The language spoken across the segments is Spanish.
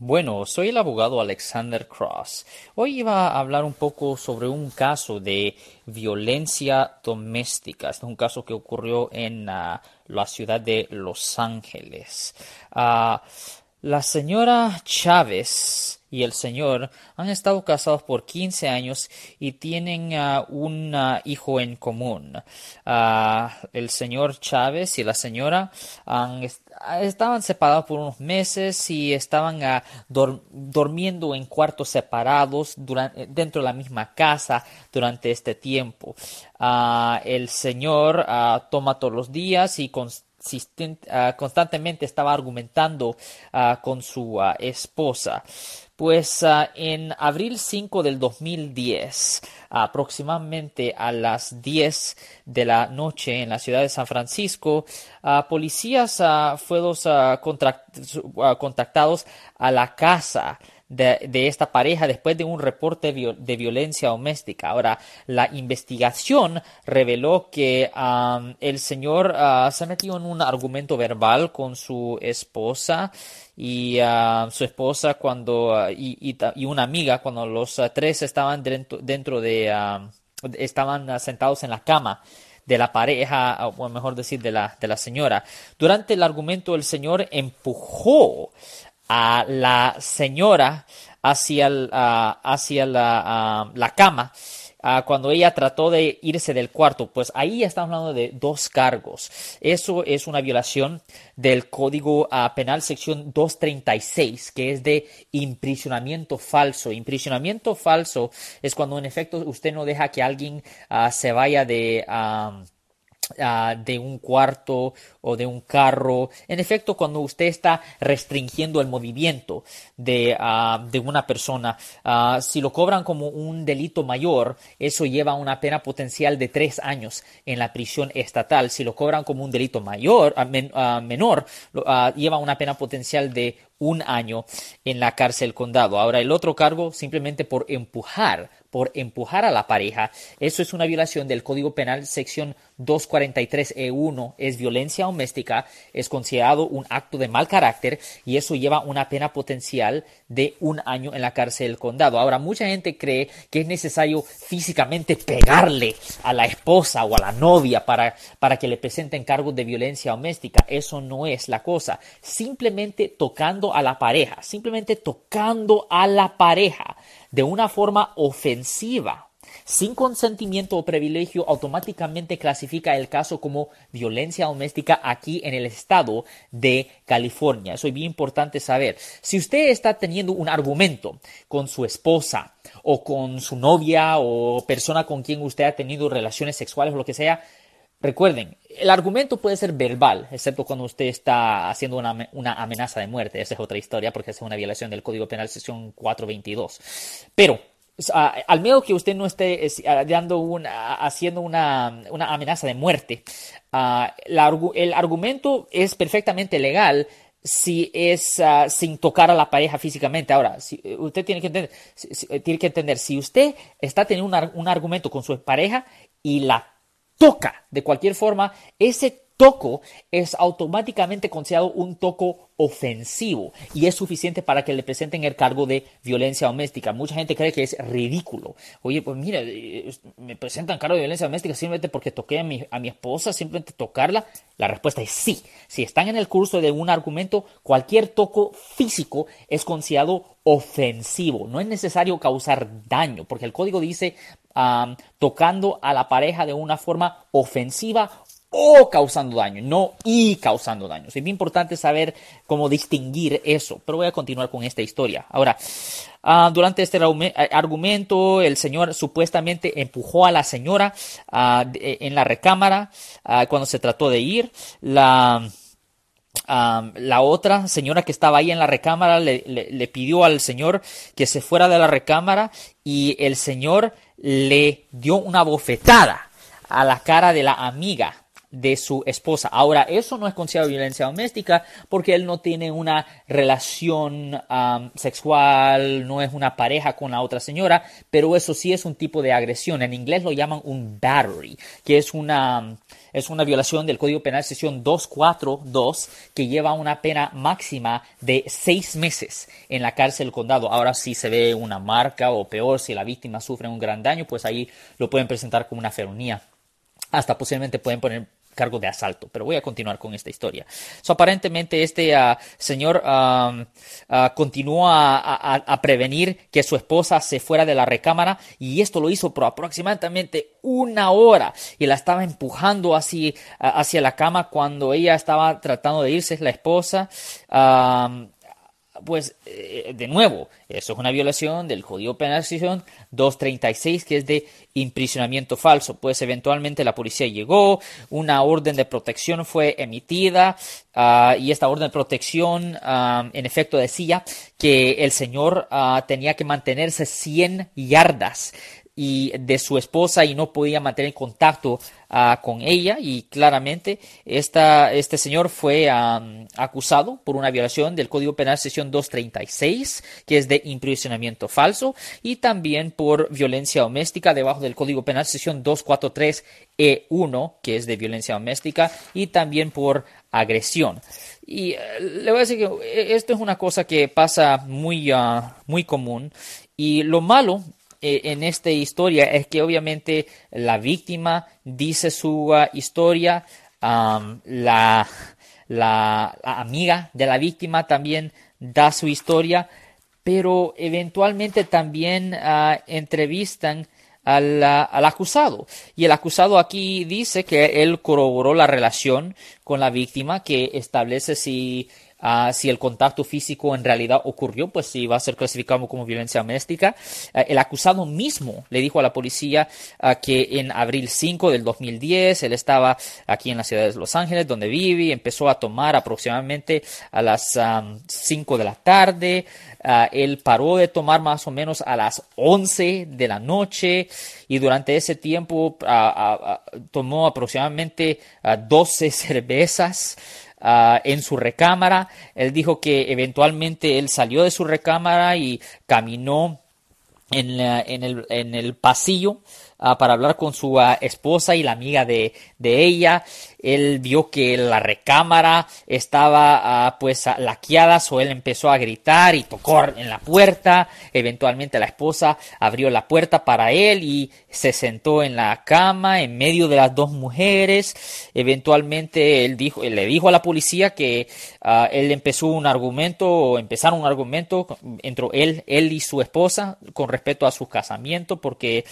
Bueno, soy el abogado Alexander Cross. Hoy iba a hablar un poco sobre un caso de violencia doméstica. Este es un caso que ocurrió en uh, la ciudad de Los Ángeles. Uh, la señora Chávez y el señor han estado casados por 15 años y tienen uh, un hijo en común. Uh, el señor Chávez y la señora estaban separados por unos meses y estaban durmiendo en cuartos separados dentro de la misma casa durante este tiempo. el señor toma todos los días y constantemente estaba argumentando con su esposa. Pues en abril 5 del 2010, aproximadamente a las 10 de la noche en la ciudad de San Francisco, policías fueron contactados a la casa de, esta pareja después de un reporte de violencia doméstica. Ahora, la investigación reveló que el señor uh, se metió en un argumento verbal con su esposa y uh, su esposa cuando uh, y, y, una amiga cuando los tres estaban dentro, dentro de estaban sentados en la cama de la pareja, o mejor decir, de la, de la señora. Durante el argumento, el señor empujó a la señora hacia, hacia la, la cama cuando ella trató de irse del cuarto. Pues ahí estamos hablando de dos cargos. Eso es una violación del Código Penal sección 236, que es de imprisionamiento falso. Imprisionamiento falso es cuando en efecto usted no deja que alguien se vaya de... Ah, de un cuarto o de un carro. En efecto, cuando usted está restringiendo el movimiento de, ah, de una persona, ah, si lo cobran como un delito mayor, eso lleva una pena potencial de tres años en la prisión estatal. Si lo cobran como un delito mayor, menor, lleva una pena potencial de un año en la cárcel condado. Ahora, el otro cargo, simplemente por empujar por empujar a la pareja. Eso es una violación del Código Penal, sección 243E1, e es violencia doméstica, es considerado un acto de mal carácter y eso lleva una pena potencial de un año en la cárcel del condado. Ahora, mucha gente cree que es necesario físicamente pegarle a la esposa o a la novia para, para que le presenten cargos de violencia doméstica. Eso no es la cosa. Simplemente tocando a la pareja, simplemente tocando a la pareja de una forma ofensiva, sin consentimiento o privilegio, automáticamente clasifica el caso como violencia doméstica aquí en el estado de California. Eso es bien importante saber. Si usted está teniendo un argumento con su esposa o con su novia o persona con quien usted ha tenido relaciones sexuales o lo que sea, Recuerden, el argumento puede ser verbal, excepto cuando usted está haciendo una, amenaza de muerte. Esa es otra historia porque es una violación del Código Penal sección 422. Pero al menos que usted no esté dando una, haciendo una, una, amenaza de muerte, el argumento es perfectamente legal si es sin tocar a la pareja físicamente. Ahora, si, usted tiene que entender, tiene que entender, si usted está teniendo un argumento con su pareja y la toca de cualquier forma, ese toco es automáticamente considerado un toco ofensivo y es suficiente para que le presenten el cargo de violencia doméstica. Mucha gente cree que es ridículo. Oye, pues mira, eh, me presentan cargo de violencia doméstica simplemente porque toqué a mi, a mi esposa, simplemente tocarla. La respuesta es sí. Si están en el curso de un argumento, cualquier toco físico es considerado ofensivo. No es necesario causar daño, porque el código dice tocando a la pareja de una forma ofensiva o causando daño, no y causando daño. Es bien importante saber cómo distinguir eso, pero voy a continuar con esta historia. Ahora, ah, durante este eh, argumento, el señor supuestamente empujó a la señora ah, en la recámara ah, cuando se trató de ir. La, la otra señora que estaba ahí en la recámara le pidió al señor que se fuera de la recámara y el señor le dio una bofetada a la cara de la amiga de su esposa. Ahora, eso no es considerado violencia doméstica porque él no tiene una relación sexual, no es una pareja con la otra señora, pero eso sí es un tipo de agresión. En inglés lo llaman un battery, que es una, es una violación del Código Penal sesión 242 que lleva una pena máxima de seis meses en la cárcel del condado. Ahora, si se ve una marca o peor, si la víctima sufre un gran daño, pues ahí lo pueden presentar como una felonía hasta posiblemente pueden poner cargo de asalto. Pero voy a continuar con esta historia. So, aparentemente este ah, señor uh, continuó a, prevenir que su esposa se fuera de la recámara y esto lo hizo por aproximadamente una hora y la estaba empujando hacia, hacia la cama cuando ella estaba tratando de irse, la esposa pues eh, de nuevo, eso es una violación del Código Penal 236 que es de imprisionamiento falso. Pues eventualmente la policía llegó, una orden de protección fue emitida ah, y esta orden de protección ah, en efecto decía que el señor ah, tenía que mantenerse 100 yardas y de su esposa y no podía mantener contacto ah, con ella y claramente esta, este señor fue acusado por una violación del Código Penal sesión 236 que es de imprisionamiento falso y también por violencia doméstica debajo del Código Penal sesión 243 E1 que es de violencia doméstica y también por agresión. Y eh, le voy a decir que eh, esto es una cosa que pasa muy, ah, muy común y lo malo eh, en esta historia es que obviamente la víctima dice su uh, historia, la, la, amiga de la víctima también da su historia, pero eventualmente también uh, entrevistan al, uh, al, acusado. Y el acusado aquí dice que él corroboró la relación con la víctima, que establece si Ah, si el contacto físico en realidad ocurrió, pues sí va a ser clasificado como violencia doméstica. Ah, el acusado mismo le dijo a la policía ah, que en abril 5 del 2010 él estaba aquí en la ciudad de Los Ángeles, donde vive, y empezó a tomar aproximadamente a las 5 de la tarde. él paró de tomar más o menos a las 11 de la noche y durante ese tiempo tomó aproximadamente 12 cervezas. Ah, en su recámara. Él dijo que eventualmente él salió de su recámara y caminó en, en, el, en el pasillo Ah, para hablar con su ah, esposa y la amiga de, de, ella. Él vio que la recámara estaba uh, pues laqueada, o él empezó a gritar y tocó en la puerta. Eventualmente la esposa abrió la puerta para él y se sentó en la cama en medio de las dos mujeres. Eventualmente él dijo, le dijo a la policía que él empezó un argumento o empezaron un argumento entre él, él y su esposa con respecto a su casamiento porque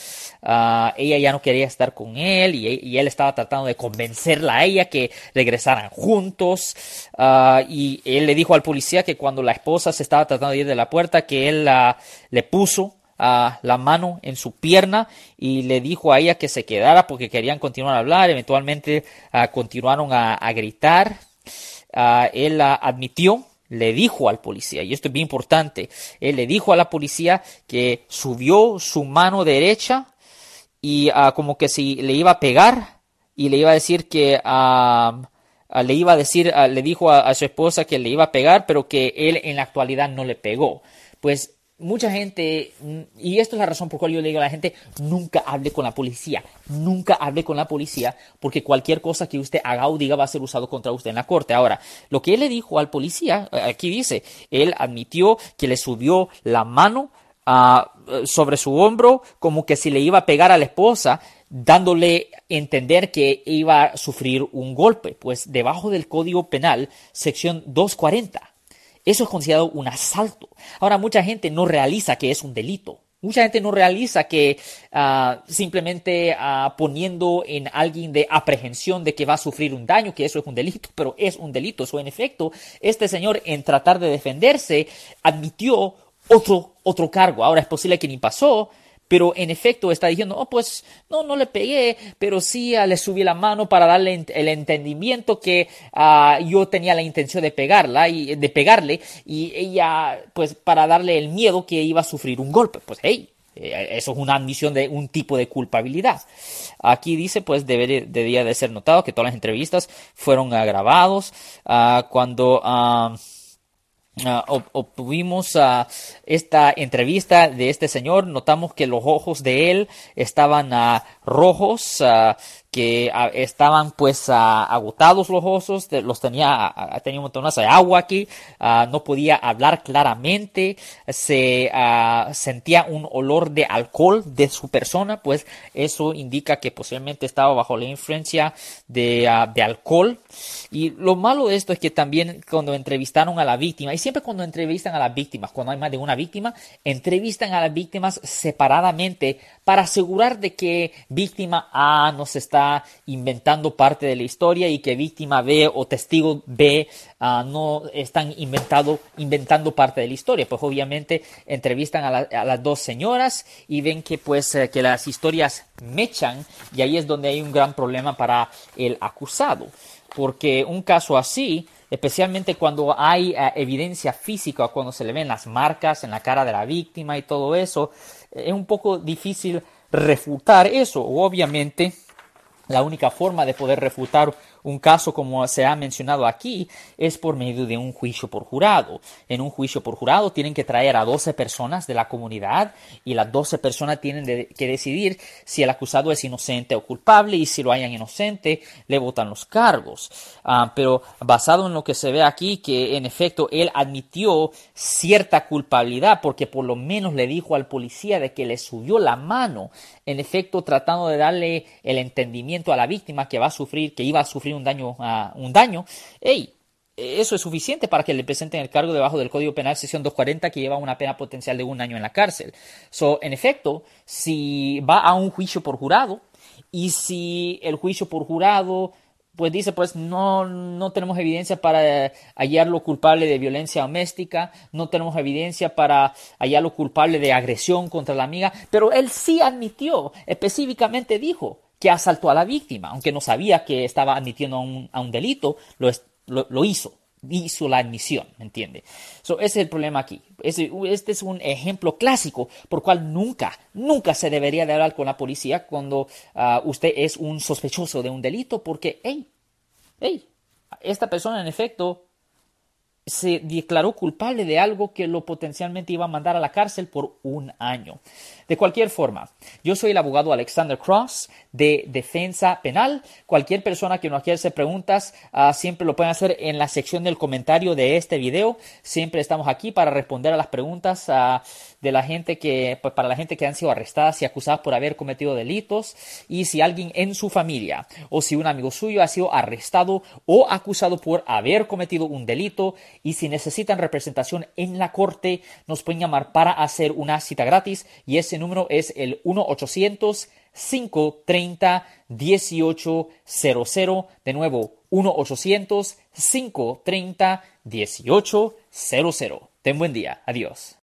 ella ya no quería estar con él y, él estaba tratando de convencerla a ella que regresaran juntos. Ah, y él le dijo al policía que cuando la esposa se estaba tratando de ir de la puerta, que él le puso ah, la mano en su pierna y le dijo a ella que se quedara porque querían continuar a hablar. Eventualmente ah, continuaron a, gritar. él admitió le dijo al policía, y esto es bien importante, él le dijo a la policía que subió su mano derecha y como que si le iba a pegar y le iba a decir que ah, le iba a decir, le dijo a, su esposa que le iba a pegar, pero que él en la actualidad no le pegó. Pues mucha gente, y esto es la razón por la cual yo le digo a la gente, nunca hable con la policía, nunca hable con la policía, porque cualquier cosa que usted haga o diga va a ser usado contra usted en la corte. Ahora, lo que él le dijo al policía, aquí dice, él admitió que le subió la mano sobre su hombro como que si le iba a pegar a la esposa, dándole entender que iba a sufrir un golpe, pues debajo del Código Penal, sección 240, eso es considerado un asalto. Ahora, mucha gente no realiza que es un delito. Mucha gente no realiza que ah, simplemente ah, poniendo en alguien de aprehensión de que va a sufrir un daño, que eso es un delito, pero es un delito. Eso en efecto, este señor en tratar de defenderse admitió otro, otro cargo. Ahora es posible que ni pasó, pero en efecto está diciendo, oh, pues no, no le pegué, pero sí ah, le subí la mano para darle el entendimiento que ah, yo tenía la intención de pegarla y de pegarle y ella, pues para darle el miedo que iba a sufrir un golpe. Pues hey, Eh, eso es una admisión de un tipo de culpabilidad. Aquí dice, pues debería, debería de ser notado que todas las entrevistas fueron grabados ah, cuando... Ah, obtuvimos uh, esta entrevista de este señor, notamos que los ojos de él estaban uh, rojos, que estaban pues agotados los ojos, los tenía, tenía un montón de agua aquí, no podía hablar claramente, se sentía un olor de alcohol de su persona, pues eso indica que posiblemente estaba bajo la influencia de, de alcohol. Y lo malo de esto es que también cuando entrevistaron a la víctima, y siempre cuando entrevistan a las víctimas, cuando hay más de una víctima, entrevistan a las víctimas separadamente para asegurar de que víctima A nos está inventando parte de la historia y que víctima B o testigo B ah, no están inventado, inventando parte de la historia. Pues obviamente entrevistan a, las dos señoras y ven que pues eh, que las historias mechan y ahí es donde hay un gran problema para el acusado. Porque un caso así especialmente cuando hay eh, evidencia física, cuando se le ven las marcas en la cara de la víctima y todo eso, es un poco difícil refutar eso. Obviamente, la única forma de poder refutar un caso como se ha mencionado aquí es por medio de un juicio por jurado. En un juicio por jurado tienen que traer a 12 personas de la comunidad y las 12 personas tienen que decidir si el acusado es inocente o culpable y si lo hayan inocente le votan los cargos. Ah, pero basado en lo que se ve aquí que en efecto él admitió cierta culpabilidad porque por lo menos le dijo al policía de que le subió la mano en efecto tratando de darle el entendimiento a la víctima que va a sufrir que iba a sufrir un daño, un daño, hey, eso es suficiente para que le presenten el cargo debajo del Código Penal sección 240 que lleva una pena potencial de un año en la cárcel. So, en efecto, si va a un juicio por jurado y si el juicio por jurado pues dice, pues no, no tenemos evidencia para hallarlo culpable de violencia doméstica, no tenemos evidencia para hallarlo culpable de agresión contra la amiga, pero él sí admitió, específicamente dijo, que asaltó a la víctima, aunque no sabía que estaba admitiendo a un, delito, lo, lo, hizo, hizo la admisión, ¿me entiende? ese es el problema aquí. Este, es un ejemplo clásico por cual nunca, nunca se debería de hablar con la policía cuando ah, usted es un sospechoso de un delito, porque, hey, hey, esta persona en efecto se declaró culpable de algo que lo potencialmente iba a mandar a la cárcel por un año. De cualquier forma, yo soy el abogado Alexander Cross de Defensa Penal. Cualquier persona que nos quiera hacer preguntas, ah, siempre lo pueden hacer en la sección del comentario de este video. Siempre estamos aquí para responder a las preguntas ah, de la gente que, pues para la gente que han sido arrestadas y acusadas por haber cometido delitos. Y si alguien en su familia o si un amigo suyo ha sido arrestado o acusado por haber cometido un delito y si necesitan representación en la corte, nos pueden llamar para hacer una cita gratis y ese número es el 1-800-530-1800. De nuevo, 1-800-530-1800. Ten buen día. Adiós.